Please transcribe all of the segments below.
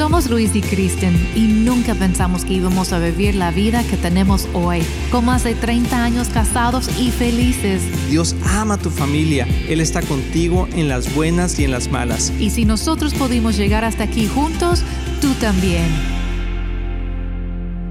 Somos Luis y Kristen y nunca pensamos que íbamos a vivir la vida que tenemos hoy, con más de 30 años casados y felices. Dios ama a tu familia, Él está contigo en las buenas y en las malas. Y si nosotros pudimos llegar hasta aquí juntos, tú también.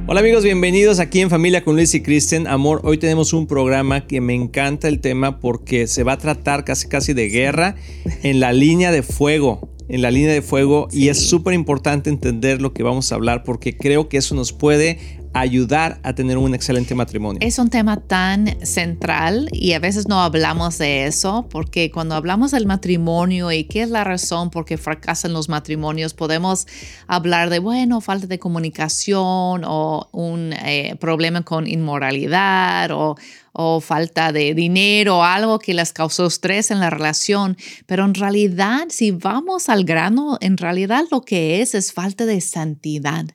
Hola amigos, bienvenidos aquí en Familia con Luis y Kristen. Amor, hoy tenemos un programa que me encanta el tema porque se va a tratar casi casi de guerra en la línea de fuego en la línea de fuego y es súper importante entender lo que vamos a hablar porque creo que eso nos puede ayudar a tener un excelente matrimonio. Es un tema tan central y a veces no hablamos de eso porque cuando hablamos del matrimonio y qué es la razón por qué fracasan los matrimonios, podemos hablar de, bueno, falta de comunicación o un eh, problema con inmoralidad o o falta de dinero algo que les causó estrés en la relación, pero en realidad si vamos al grano, en realidad lo que es es falta de santidad.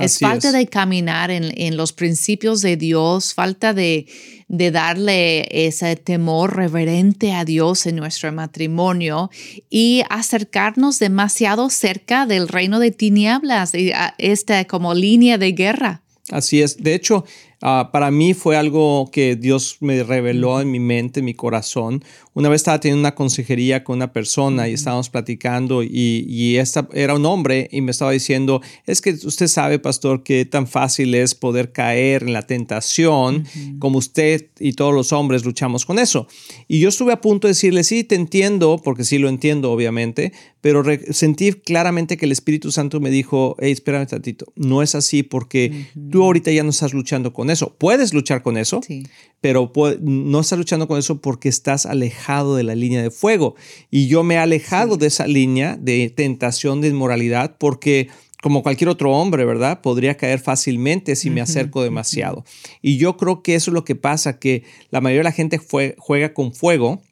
Es falta de caminar en, los principios de Dios, falta de, de darle ese temor reverente a Dios en nuestro matrimonio y acercarnos demasiado cerca del reino de tinieblas, esta como línea de guerra. Así es. De hecho, Ah, para mí fue algo que Dios me reveló en mi mente, en mi corazón. Una vez estaba teniendo una consejería con una persona y estábamos platicando y, y esta era un hombre y me estaba diciendo, es que usted sabe, pastor, que tan fácil es poder caer en la tentación como usted y todos los hombres luchamos con eso. Y yo estuve a punto de decirle, sí, te entiendo, porque sí lo entiendo, obviamente, pero sentí claramente que el Espíritu Santo me dijo, hey, espérame un tantito, no es así porque tú ahorita ya no estás luchando con eso. Puedes luchar con eso, pero no estás luchando con eso porque estás alejado de la línea de fuego. Y yo me he alejado de esa línea de tentación, de inmoralidad, porque como cualquier otro hombre, ¿verdad? Podría caer fácilmente si me acerco demasiado. Y yo creo que eso es lo que pasa, que la mayoría de la gente juega con fuego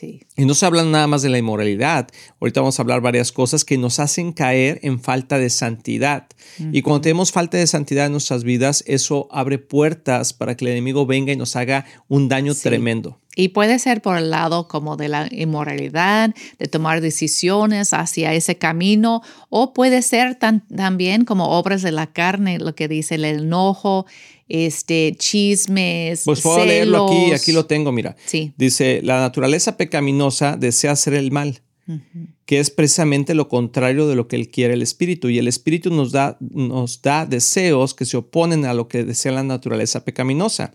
y no se habla nada más de la inmoralidad. Ahorita vamos a hablar varias cosas que nos hacen caer en falta de santidad. Y cuando tenemos falta de santidad en nuestras vidas, eso abre puertas para que el enemigo venga y nos haga un daño tremendo. Y puede ser por el lado como de la inmoralidad, de tomar decisiones hacia ese camino, o puede ser también como obras de la carne, lo que dice el enojo, este, chismes. Pues puedo leerlo aquí, aquí lo tengo, mira. Sí. Dice, la naturaleza pecaminosa desea hacer el mal, que es precisamente lo contrario de lo que él quiere el espíritu. Y el espíritu nos da, nos da deseos que se oponen a lo que desea la naturaleza pecaminosa.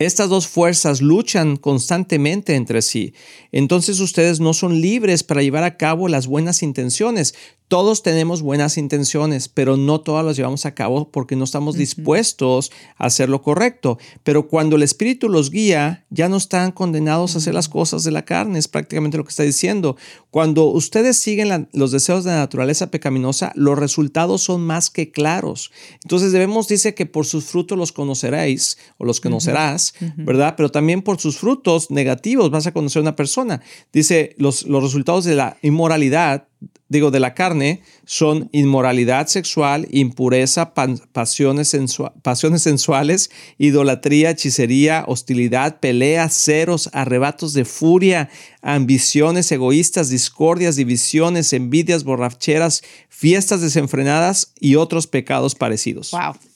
Estas dos fuerzas luchan constantemente entre sí. Entonces ustedes no son libres para llevar a cabo las buenas intenciones. Todos tenemos buenas intenciones, pero no todas las llevamos a cabo porque no estamos dispuestos a hacer lo correcto. Pero cuando el Espíritu los guía, ya no están condenados a hacer las cosas de la carne, es prácticamente lo que está diciendo. Cuando ustedes siguen los deseos de la naturaleza pecaminosa, los resultados son más que claros. Entonces debemos, dice que por sus frutos los conoceréis o los conocerás, ¿verdad? Pero también por sus frutos negativos vas a conocer a una persona. Dice, los, los resultados de la inmoralidad digo, de la carne son inmoralidad sexual, impureza, pasiones, pasiones sensuales, idolatría, hechicería, hostilidad, peleas, ceros, arrebatos de furia, ambiciones egoístas, discordias, divisiones, envidias, borracheras, fiestas desenfrenadas y otros pecados parecidos. Wow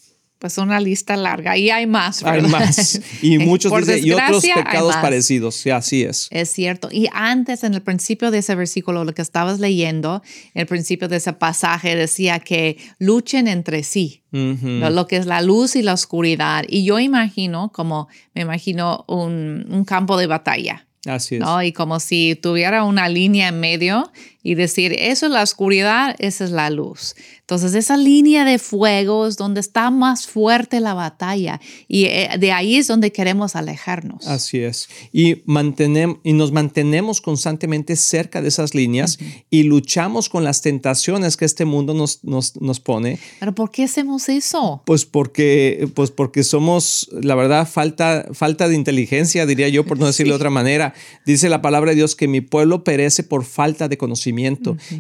pues una lista larga y hay más. ¿verdad? Hay más. Y muchos y otros pecados parecidos. Sí, así es. Es cierto. Y antes, en el principio de ese versículo, lo que estabas leyendo, en el principio de ese pasaje decía que luchen entre sí. lo, que es la luz y la oscuridad. Y yo imagino, como me imagino un, un campo de batalla. Así es. ¿no? Y como si tuviera una línea en medio y decir, eso es la oscuridad, esa es la luz. Entonces, esa línea de fuego es donde está más fuerte la batalla y eh, de ahí es donde queremos alejarnos. Así es. Y, mantenemos, y nos mantenemos constantemente cerca de esas líneas y luchamos con las tentaciones que este mundo nos, nos, nos, pone. ¿Pero por qué hacemos eso? Pues porque, pues porque somos, la verdad, falta, falta de inteligencia, diría yo, por no decirlo de otra manera. Dice la palabra de Dios que mi pueblo perece por falta de conocimiento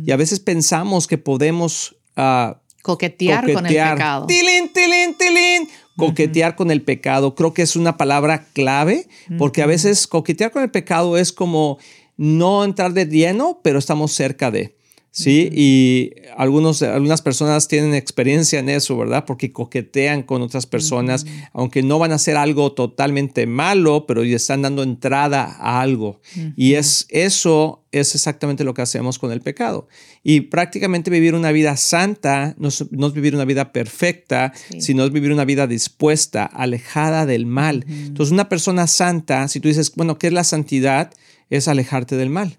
y a veces pensamos que podemos ah, coquetear, con el pecado. Tilín, tilín, tilín. Coquetear con el pecado. Creo que es una palabra clave porque a veces coquetear con el pecado es como no entrar de lleno, pero estamos cerca de. ¿Sí? Y algunos, algunas personas tienen experiencia en eso, ¿verdad? Porque coquetean con otras personas, aunque no van a hacer algo totalmente malo, pero ya están dando entrada a algo. Y es eso es exactamente lo que hacemos con el pecado. Y prácticamente vivir una vida santa no es, vivir una vida perfecta, sino es vivir una vida dispuesta, alejada del mal. Entonces, una persona santa, si tú dices, bueno, ¿qué es la santidad? Es alejarte del mal.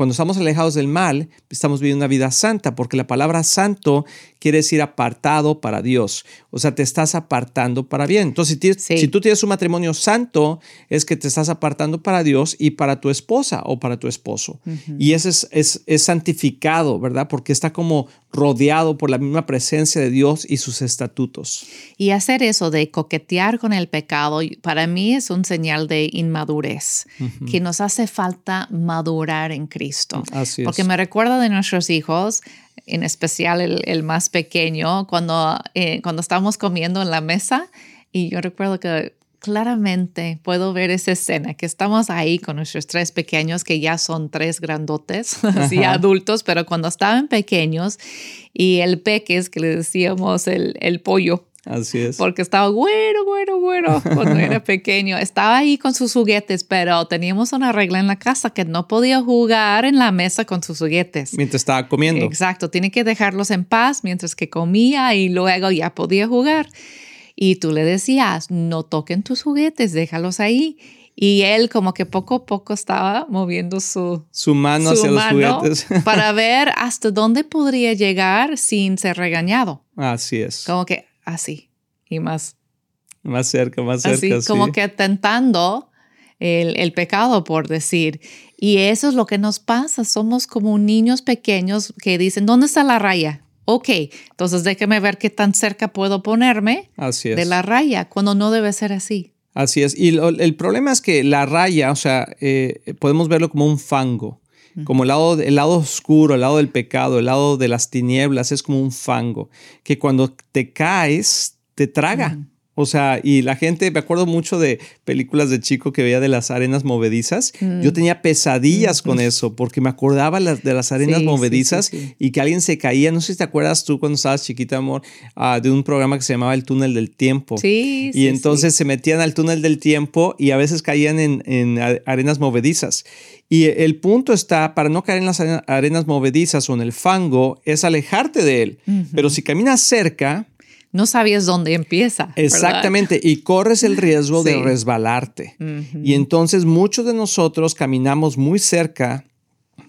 Cuando estamos alejados del mal, estamos viviendo una vida santa, porque la palabra santo quiere decir apartado para Dios. O sea, te estás apartando para bien. Entonces, si, tú tienes un matrimonio santo, es que te estás apartando para Dios y para tu esposa o para tu esposo. Y ese es, es, santificado, ¿verdad? Porque está como rodeado por la misma presencia de Dios y sus estatutos. Y hacer eso de coquetear con el pecado, para mí es un señal de inmadurez, que nos hace falta madurar en Cristo. Porque me recuerdo de nuestros hijos, en especial el, más pequeño, cuando, eh, cuando estábamos comiendo en la mesa y yo recuerdo que claramente puedo ver esa escena, que estamos ahí con nuestros tres pequeños, que ya son tres grandotes, así adultos, pero cuando estaban pequeños y el peques, que le decíamos el, el pollo, Así es. Porque estaba güero, güero, güero cuando era pequeño. Estaba ahí con sus juguetes, pero teníamos una regla en la casa que no podía jugar en la mesa con sus juguetes. Mientras estaba comiendo. Exacto, tiene que dejarlos en paz mientras que comía y luego ya podía jugar. Y tú le decías, no toquen tus juguetes, déjalos ahí. Y él como que poco a poco estaba moviendo su, su mano hacia los juguetes. para ver hasta dónde podría llegar sin ser regañado. Así es. Como que así y más. Más cerca, más cerca. Así, como que tentando el, el, pecado, por decir. Y eso es lo que nos pasa. Somos como niños pequeños que dicen, ¿dónde está la raya? Ok, entonces déjeme ver qué tan cerca puedo ponerme de la raya, cuando no debe ser así. Así es. Y el problema es que la raya, o sea, eh, podemos verlo como un fango como el lado, el lado oscuro, el lado del pecado, el lado de las tinieblas, es como un fango, que cuando te caes, te traga. O sea, y la gente, me acuerdo mucho de películas de chico que veía de las arenas movedizas. Yo tenía pesadillas con eso porque me acordaba de las arenas movedizas y que alguien se caía. No sé si te acuerdas tú cuando estabas chiquita, amor, ah, de un programa que se llamaba El Túnel del Tiempo. Sí. Y entonces se metían al túnel del tiempo y a veces caían en, en arenas movedizas. Y el punto está, para no caer en las arenas movedizas o en el fango, es alejarte de él. Pero si caminas cerca... No sabías dónde empieza. Exactamente, y corres el riesgo de resbalarte. Y entonces muchos de nosotros caminamos muy cerca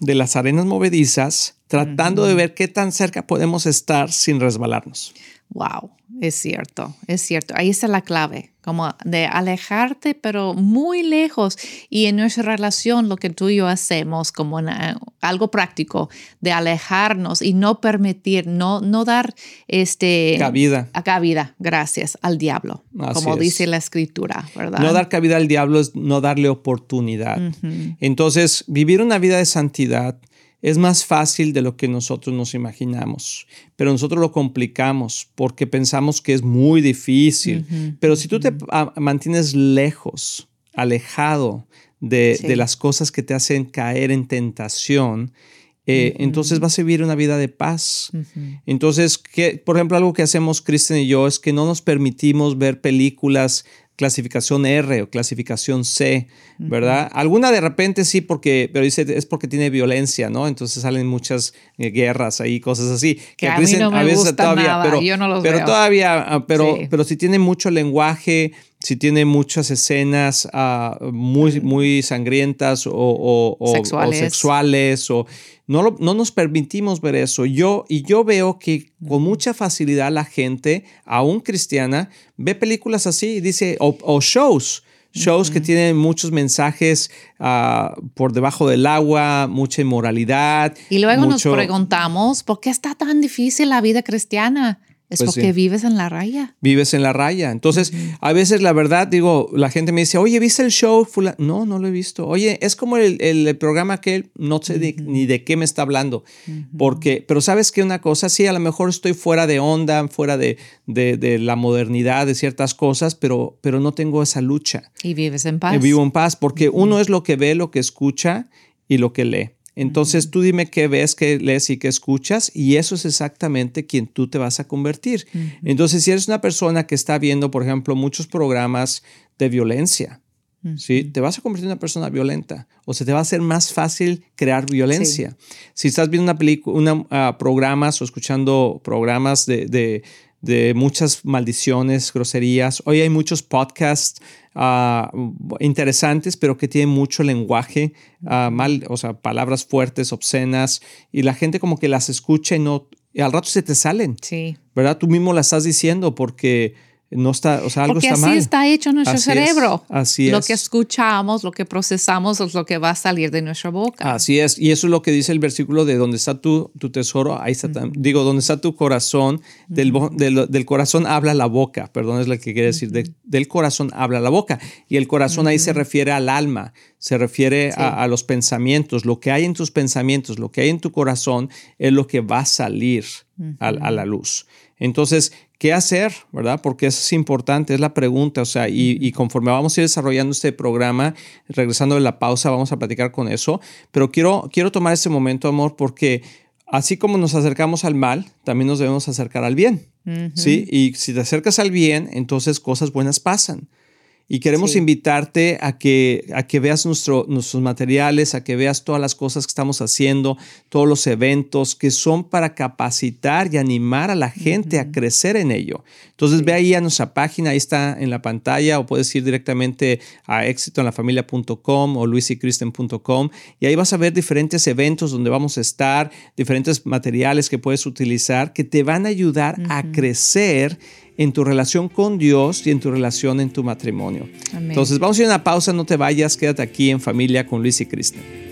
de las arenas movedizas, tratando de ver qué tan cerca podemos estar sin resbalarnos. Wow, es cierto, es cierto. Ahí está la clave como de alejarte, pero muy lejos. Y en nuestra relación, lo que tú y yo hacemos como algo práctico, de alejarnos y no permitir, no, no dar este, cabida. A cabida, gracias, al diablo, como dice la escritura, ¿verdad? No dar cabida al diablo es no darle oportunidad. Entonces, vivir una vida de santidad es más fácil de lo que nosotros nos imaginamos, pero nosotros lo complicamos porque pensamos que es muy difícil. Pero si tú te mantienes lejos, alejado de, las cosas que te hacen caer en tentación, eh, entonces vas a vivir una vida de paz. Entonces, por ejemplo, algo que hacemos Kristen y yo es que no nos permitimos ver películas clasificación R o clasificación C, ¿verdad? Alguna de repente sí, porque, pero dice, es porque tiene violencia, ¿no? Entonces salen muchas eh, guerras ahí, cosas así. Que, a, mí no me veces todavía, pero, yo no los pero todavía, ah, pero, pero si tiene mucho lenguaje, si tiene muchas escenas ah, muy, muy sangrientas o, sexuales. o no, no, nos permitimos ver eso. Yo, y yo veo que con mucha facilidad la gente, aún cristiana, ve películas así y dice, o, shows, shows que tienen muchos mensajes ah, por debajo del agua, mucha inmoralidad. Y luego nos preguntamos, ¿por qué está tan difícil la vida cristiana? Es pues porque vives en la raya. Vives en la raya. Entonces, a veces la verdad, digo, la gente me dice, oye, ¿viste el show? No, no lo he visto. Oye, es como el, el, programa que no sé ni de qué me está hablando. Porque, pero sabes que una cosa, sí, a lo mejor estoy fuera de onda, fuera de, de, la modernidad, de ciertas cosas, pero, pero no tengo esa lucha. Y vives en paz. Y vivo en paz, porque uno es lo que ve, lo que escucha y lo que lee. Entonces tú dime qué ves, qué lees y qué escuchas y eso es exactamente quien tú te vas a convertir. Entonces si eres una persona que está viendo, por ejemplo, muchos programas de violencia, ¿sí? Te vas a convertir en una persona violenta o se te va a hacer más fácil crear violencia. Si estás viendo una película, uh, programas o escuchando programas de, de, muchas maldiciones, groserías, hoy hay muchos podcasts uh, interesantes, pero que tienen mucho lenguaje uh, mal, o sea, palabras fuertes, obscenas, y la gente como que las escucha y no, y al rato se te salen. Sí. ¿Verdad? Tú mismo las estás diciendo porque no está, o sea, algo Porque está así está hecho nuestro cerebro. así es. Lo que escuchamos, lo que procesamos es lo que va a salir de nuestra boca. Así es. Y eso es lo que dice el versículo de donde está tu, tu tesoro, ahí está, digo, donde está tu corazón, del, del, corazón habla la boca, perdón, es lo que quiere decir, del corazón habla la boca. Y el corazón ahí se refiere al alma, se refiere a, los pensamientos, lo que hay en tus pensamientos, lo que hay en tu corazón es lo que va a salir a, a la luz. Entonces, ¿Qué hacer? ¿Verdad? Porque eso es importante, es la pregunta. O sea, y, conforme vamos a ir desarrollando este programa, regresando de la pausa, vamos a platicar con eso. Pero quiero, quiero tomar este momento, amor, porque así como nos acercamos al mal, también nos debemos acercar al bien. ¿Sí? Y si te acercas al bien, entonces cosas buenas pasan. Y queremos invitarte a que, a que veas nuestro, nuestros materiales, a que veas todas las cosas que estamos haciendo, todos los eventos que son para capacitar y animar a la gente a crecer en ello. Entonces ve ahí a nuestra página, ahí está en la pantalla, o puedes ir directamente a exitoenlafamilia.com o luisycristen.com y ahí vas a ver diferentes eventos donde vamos a estar, diferentes materiales que puedes utilizar que te van a ayudar a crecer en tu relación con Dios y en tu relación en tu matrimonio. Entonces vamos a ir a una pausa, no te vayas, quédate aquí en familia con Luis y Cristian.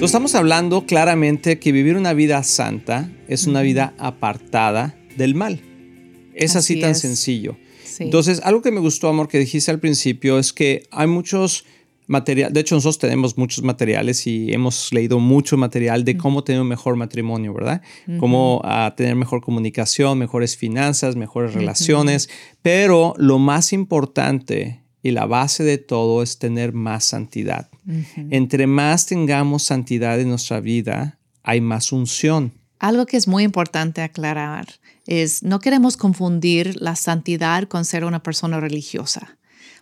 Entonces estamos hablando claramente que vivir una vida santa es una vida apartada del mal. Es así, tan sencillo. Entonces, algo que me gustó, amor, que dijiste al principio es que hay muchos materiales, de hecho nosotros tenemos muchos materiales y hemos leído mucho material de cómo tener un mejor matrimonio, ¿verdad? Cómo ah, tener mejor comunicación, mejores finanzas, mejores relaciones, pero lo más importante y la base de todo es tener más santidad. Entre más tengamos santidad en nuestra vida, hay más unción. Algo que es muy importante aclarar es no queremos confundir la santidad con ser una persona religiosa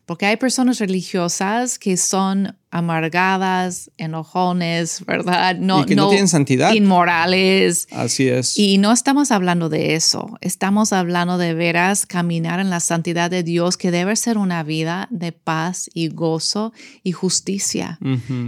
Porque hay personas religiosas que son amargadas, enojones, ¿verdad? No, y que no, tienen santidad. Inmorales. Así es. Y no estamos hablando de eso. Estamos hablando de veras caminar en la santidad de Dios, que debe ser una vida de paz y gozo y justicia.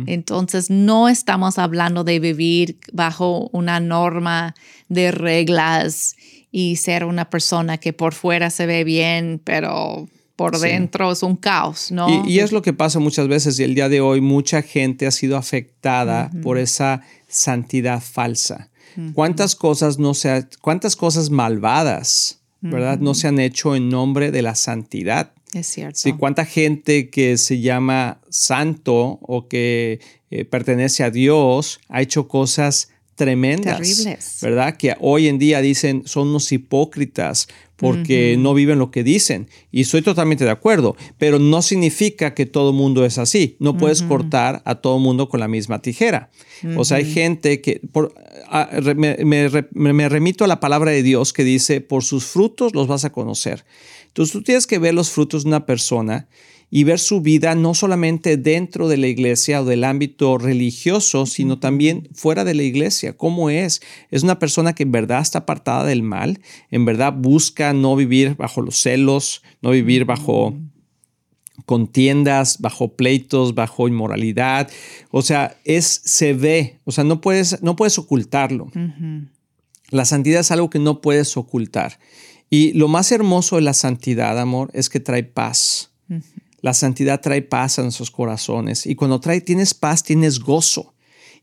Entonces, no estamos hablando de vivir bajo una norma de reglas y ser una persona que por fuera se ve bien, pero por dentro es un caos, ¿no? Y, es lo que pasa muchas veces y el día de hoy mucha gente ha sido afectada por esa santidad falsa. ¿Cuántas cosas no se cuántas cosas malvadas, verdad, no se han hecho en nombre de la santidad? Es cierto. Sí, cuánta gente que se llama santo o que eh, pertenece a Dios ha hecho cosas tremendas, Terribles. ¿verdad? Que hoy en día dicen son unos hipócritas porque no viven lo que dicen. Y estoy totalmente de acuerdo, pero no significa que todo mundo es así. No puedes cortar a todo mundo con la misma tijera. O sea, hay gente que, por, me, remito a la palabra de Dios que dice, por sus frutos los vas a conocer. Entonces tú tienes que ver los frutos de una persona y ver su vida no solamente dentro de la iglesia o del ámbito religioso, sino también fuera de la iglesia. ¿Cómo es? Es una persona que en verdad está apartada del mal, en verdad busca no vivir bajo los celos, no vivir bajo contiendas, bajo pleitos, bajo inmoralidad. O sea, es se ve, o sea, no puedes no puedes ocultarlo. La santidad es algo que no puedes ocultar. Y lo más hermoso de la santidad, amor, es que trae paz. La santidad trae paz a nuestros corazones y cuando trae, tienes paz, tienes gozo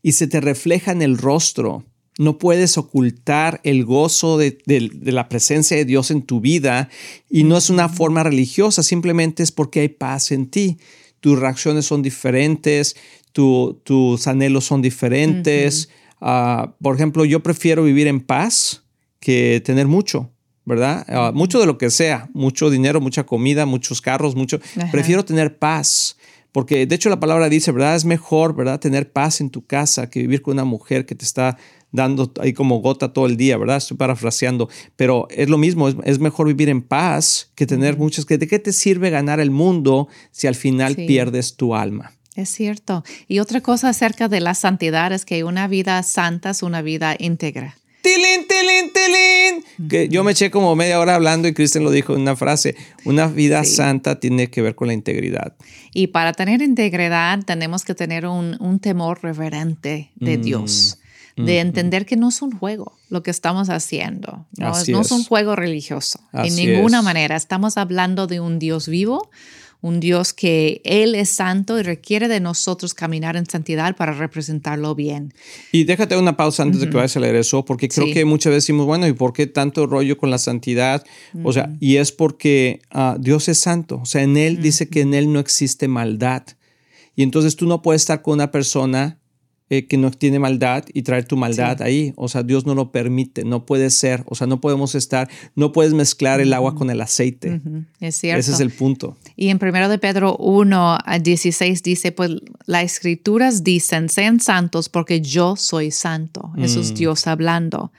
y se te refleja en el rostro. No puedes ocultar el gozo de, la presencia de Dios en tu vida y no es una forma religiosa, simplemente es porque hay paz en ti. Tus reacciones son diferentes, tus anhelos son diferentes. Ah, por ejemplo, yo prefiero vivir en paz que tener mucho. ¿Verdad? Ah, mucho de lo que sea, mucho dinero, mucha comida, muchos carros, mucho. Prefiero tener paz. Porque de hecho la palabra dice, ¿verdad? Es mejor, ¿verdad? Tener paz en tu casa que vivir con una mujer que te está dando ahí como gota todo el día, ¿verdad? Estoy parafraseando, pero es lo mismo, es, mejor vivir en paz que tener muchas. ¿De qué te sirve ganar el mundo si al final pierdes tu alma? Es cierto. Y otra cosa acerca de la santidad es que una vida santa es una vida íntegra tilín, tilín, tilín. Que yo me eché como media hora hablando y Kristen lo dijo en una frase. Una vida santa tiene que ver con la integridad. Y para tener integridad tenemos que tener un, temor reverente de mm, Dios. Mm, de mm. entender que no es un juego lo que estamos haciendo. No, es. un juego religioso. en ninguna manera. Estamos hablando de un Dios vivo, un Dios que Él es santo y requiere de nosotros caminar en santidad para representarlo bien. Y déjate una pausa antes de que vayas a leer eso, porque creo que muchas veces decimos, bueno, ¿y por qué tanto rollo con la santidad? O sea, y es porque ah, Dios es santo, o sea, en Él dice que en Él no existe maldad. Y entonces tú no puedes estar con una persona eh, que no tiene maldad y traer tu maldad ahí. O sea, Dios no lo permite, no puede ser. O sea, no podemos estar, no puedes mezclar el agua con el aceite. Es cierto. Ese es el punto. Y en 1 de Pedro 1 a 16 dice, pues las escrituras dicen, sean santos porque yo soy santo. Eso es mm. Dios hablando.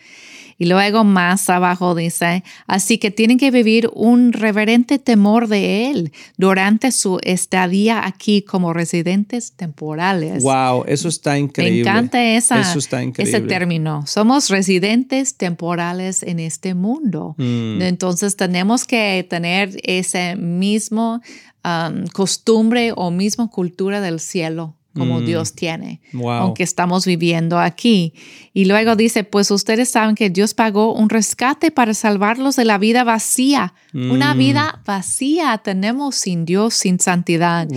Y luego más abajo dice, así que tienen que vivir un reverente temor de Él durante su estadía aquí como residentes temporales. Wow, eso está increíble. Me encanta esa, ese término. Somos residentes temporales en este mundo. Mm. Entonces tenemos que tener ese mismo um, costumbre o misma cultura del cielo como mm. Dios tiene, aunque estamos viviendo aquí. Y luego dice, pues ustedes saben que Dios pagó un rescate para salvarlos de la vida vacía. Una mm. vida vacía tenemos sin Dios, sin santidad,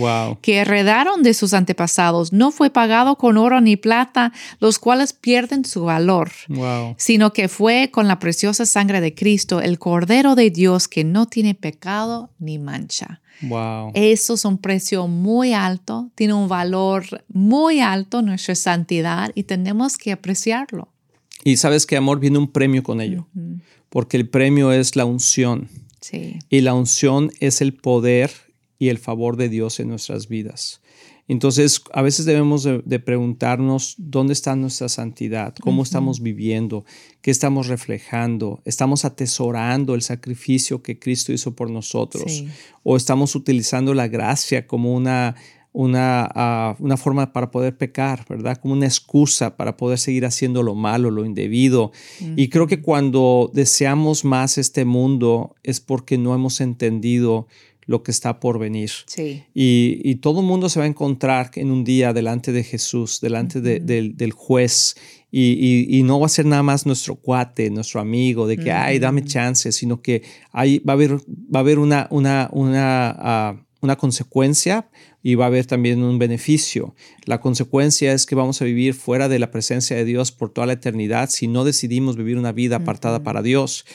que heredaron de sus antepasados. No fue pagado con oro ni plata, los cuales pierden su valor, sino que fue con la preciosa sangre de Cristo, el Cordero de Dios que no tiene pecado ni mancha. Wow. Eso es un precio muy alto, tiene un valor muy alto nuestra santidad y tenemos que apreciarlo. Y sabes que amor viene un premio con ello, porque el premio es la unción. Sí. Y la unción es el poder y el favor de Dios en nuestras vidas. Entonces, a veces debemos de, preguntarnos dónde está nuestra santidad, cómo estamos viviendo, qué estamos reflejando, estamos atesorando el sacrificio que Cristo hizo por nosotros o estamos utilizando la gracia como una, una, ah, una, forma para poder pecar, ¿verdad? Como una excusa para poder seguir haciendo lo malo, lo indebido. Y creo que cuando deseamos más este mundo es porque no hemos entendido lo que está por venir. Sí. Y, todo el mundo se va a encontrar en un día delante de Jesús, delante del, juez, y, no va a ser nada más nuestro cuate, nuestro amigo, de que, ay, dame chance, sino que hay, va a haber, va a haber una, una, una, ah, una consecuencia y va a haber también un beneficio. La consecuencia es que vamos a vivir fuera de la presencia de Dios por toda la eternidad si no decidimos vivir una vida apartada para Dios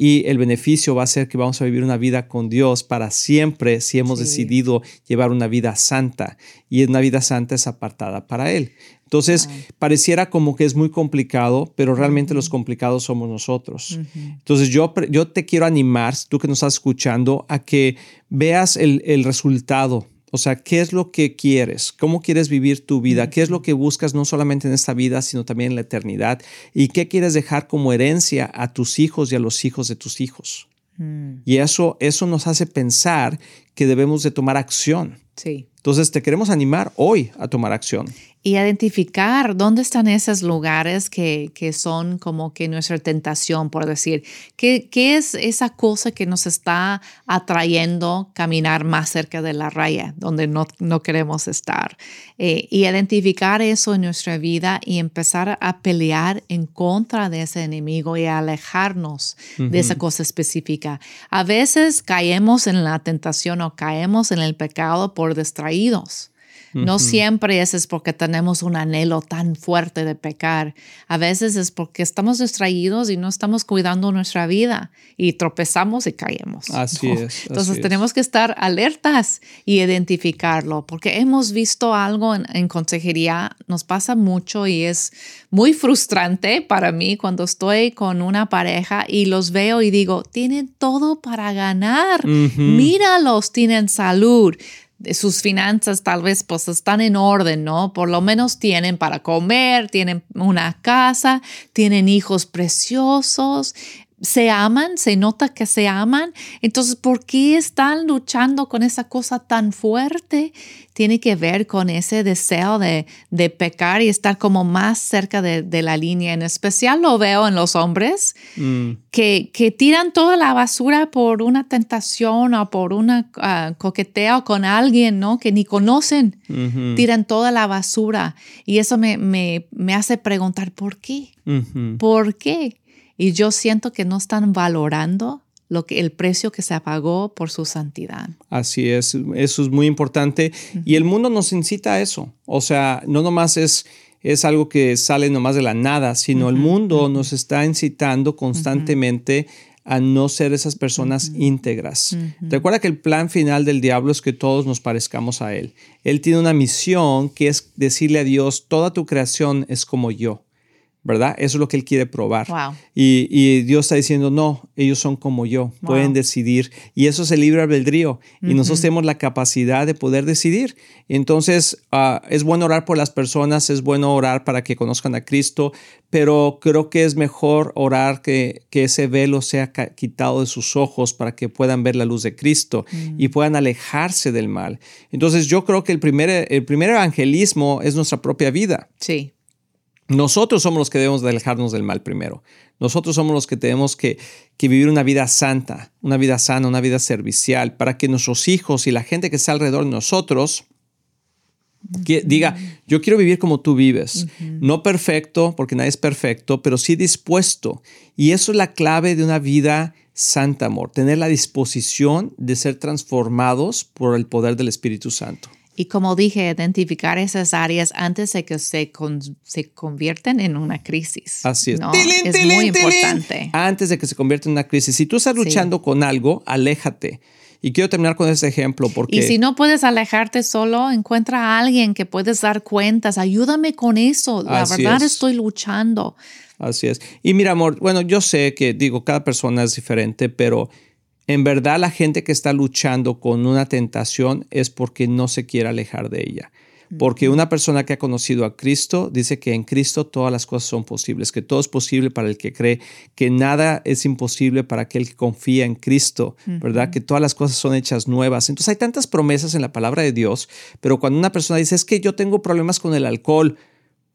y el beneficio va a ser que vamos a vivir una vida con Dios para siempre si hemos decidido llevar una vida santa y una vida santa es apartada para Él. Entonces, pareciera como que es muy complicado, pero realmente los complicados somos nosotros. Entonces, yo, yo te quiero animar, tú que nos estás escuchando, a que veas el, el resultado o sea, ¿qué es lo que quieres? ¿Cómo quieres vivir tu vida? ¿Qué es lo que buscas no solamente en esta vida, sino también en la eternidad? ¿Y qué quieres dejar como herencia a tus hijos y a los hijos de tus hijos? Mm. Y eso, eso nos hace pensar que debemos de tomar acción. Sí. Entonces te queremos animar hoy a tomar acción y identificar dónde están esos lugares que, que, son como que nuestra tentación, por decir, ¿qué, ¿qué, es esa cosa que nos está atrayendo caminar más cerca de la raya, donde no, no queremos estar? Eh, y identificar eso en nuestra vida y empezar a pelear en contra de ese enemigo y alejarnos de esa cosa específica. A veces caemos en la tentación o caemos en el pecado por distraídos. No siempre es, porque tenemos un anhelo tan fuerte de pecar. A veces es porque estamos distraídos y no estamos cuidando nuestra vida y tropezamos y caemos. Así es. Entonces tenemos que estar alertas y identificarlo porque hemos visto algo en, consejería, nos pasa mucho y es muy frustrante para mí cuando estoy con una pareja y los veo y digo, tienen todo para ganar. Míralos, tienen salud sus finanzas tal vez pues están en orden, ¿no? Por lo menos tienen para comer, tienen una casa, tienen hijos preciosos, se aman, se nota que se aman. Entonces, ¿por qué están luchando con esa cosa tan fuerte? Tiene que ver con ese deseo de, pecar y estar como más cerca de, la línea. En especial lo veo en los hombres mm. que, que, tiran toda la basura por una tentación o por un ah, coqueteo con alguien, ¿no? Que ni conocen. Tiran toda la basura. Y eso me, me, me hace preguntar, ¿por qué? ¿Por qué? Y yo siento que no están valorando lo que el precio que se pagó por su santidad. Así es, eso es muy importante y el mundo nos incita a eso. O sea, no nomás es es algo que sale nomás de la nada, sino el mundo nos está incitando constantemente a no ser esas personas íntegras. Recuerda que el plan final del diablo es que todos nos parezcamos a él. Él tiene una misión que es decirle a Dios, toda tu creación es como yo. ¿Verdad? Eso es lo que Él quiere probar. Y, Dios está diciendo, no, ellos son como yo, pueden decidir. Y eso es el libre albedrío. Y nosotros tenemos la capacidad de poder decidir. Entonces, ah, es bueno orar por las personas, es bueno orar para que conozcan a Cristo, pero creo que es mejor orar que, que ese velo sea quitado de sus ojos para que puedan ver la luz de Cristo y puedan alejarse del mal. Entonces, yo creo que el primer, el primer evangelismo es nuestra propia vida. Sí. Nosotros somos los que debemos de alejarnos del mal primero. Nosotros somos los que tenemos que, vivir una vida santa, una vida sana, una vida servicial, para que nuestros hijos y la gente que está alrededor de nosotros diga, yo quiero vivir como tú vives. No perfecto, porque nadie es perfecto, pero sí dispuesto. Y eso es la clave de una vida santa, amor, tener la disposición de ser transformados por el poder del Espíritu Santo. Y como dije, identificar esas áreas antes de que se, se convierten en una crisis. Así es. es muy importante. Antes de que se convierta en una crisis. Si tú estás luchando con algo, aléjate. Y quiero terminar con ese ejemplo porque... Y si no puedes alejarte solo, encuentra a alguien que puedes dar cuentas. Ayúdame con eso. La verdad estoy luchando. Así es. Y mira, amor, bueno, yo sé que digo, cada persona es diferente, pero en verdad la gente que está luchando con una tentación es porque no se quiere alejar de ella. Porque una persona que ha conocido a Cristo dice que en Cristo todas las cosas son posibles, que todo es posible para el que cree, que nada es imposible para aquel que confía en Cristo, ¿verdad? Que todas las cosas son hechas nuevas. Entonces hay tantas promesas en la palabra de Dios, pero cuando una persona dice, es que yo tengo problemas con el alcohol,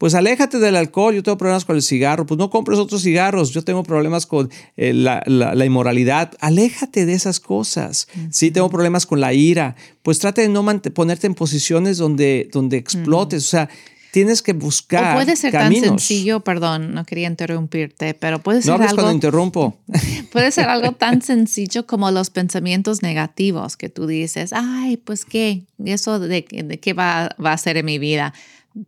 pues aléjate del alcohol, yo tengo problemas con el cigarro, pues no compres otros cigarros, yo tengo problemas con eh, la, inmoralidad, aléjate de esas cosas. Si tengo problemas con la ira, pues trate de no ponerte en posiciones donde, donde explotes, o sea, tienes que buscar. O puede ser tan sencillo, perdón, no quería interrumpirte, pero puede ser no algo. cuando interrumpo. Puede ser algo tan sencillo como los pensamientos negativos que tú dices, ay, pues qué, eso de, de qué va, va a ser en mi vida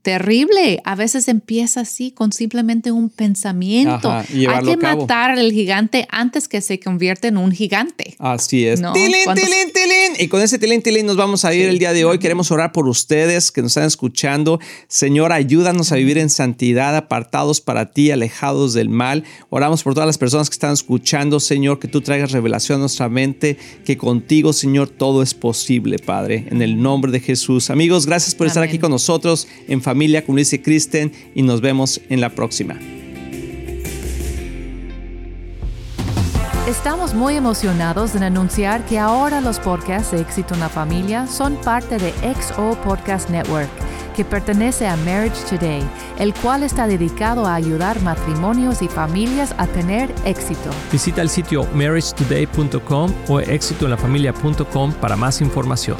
terrible. A veces empieza así con simplemente un pensamiento. Hay que matar al gigante antes que se convierta en un gigante. Así es. Y con ese tilín, tilín nos vamos a ir el día de hoy. Queremos orar por ustedes que nos están escuchando. Señor, ayúdanos a vivir en santidad, apartados para ti, alejados del mal. Oramos por todas las personas que están escuchando, Señor, que tú traigas revelación a nuestra mente, que contigo, Señor, todo es posible, Padre. En el nombre de Jesús. Amigos, gracias por estar aquí con nosotros en familia, como dice Kristen, y nos vemos en la próxima. Estamos muy emocionados en anunciar que ahora los podcasts de Éxito en la Familia son parte de XO Podcast Network, que pertenece a Marriage Today, el cual está dedicado a ayudar matrimonios y familias a tener éxito. Visita el sitio marriagetoday.com o éxitoenlafamilia.com para más información.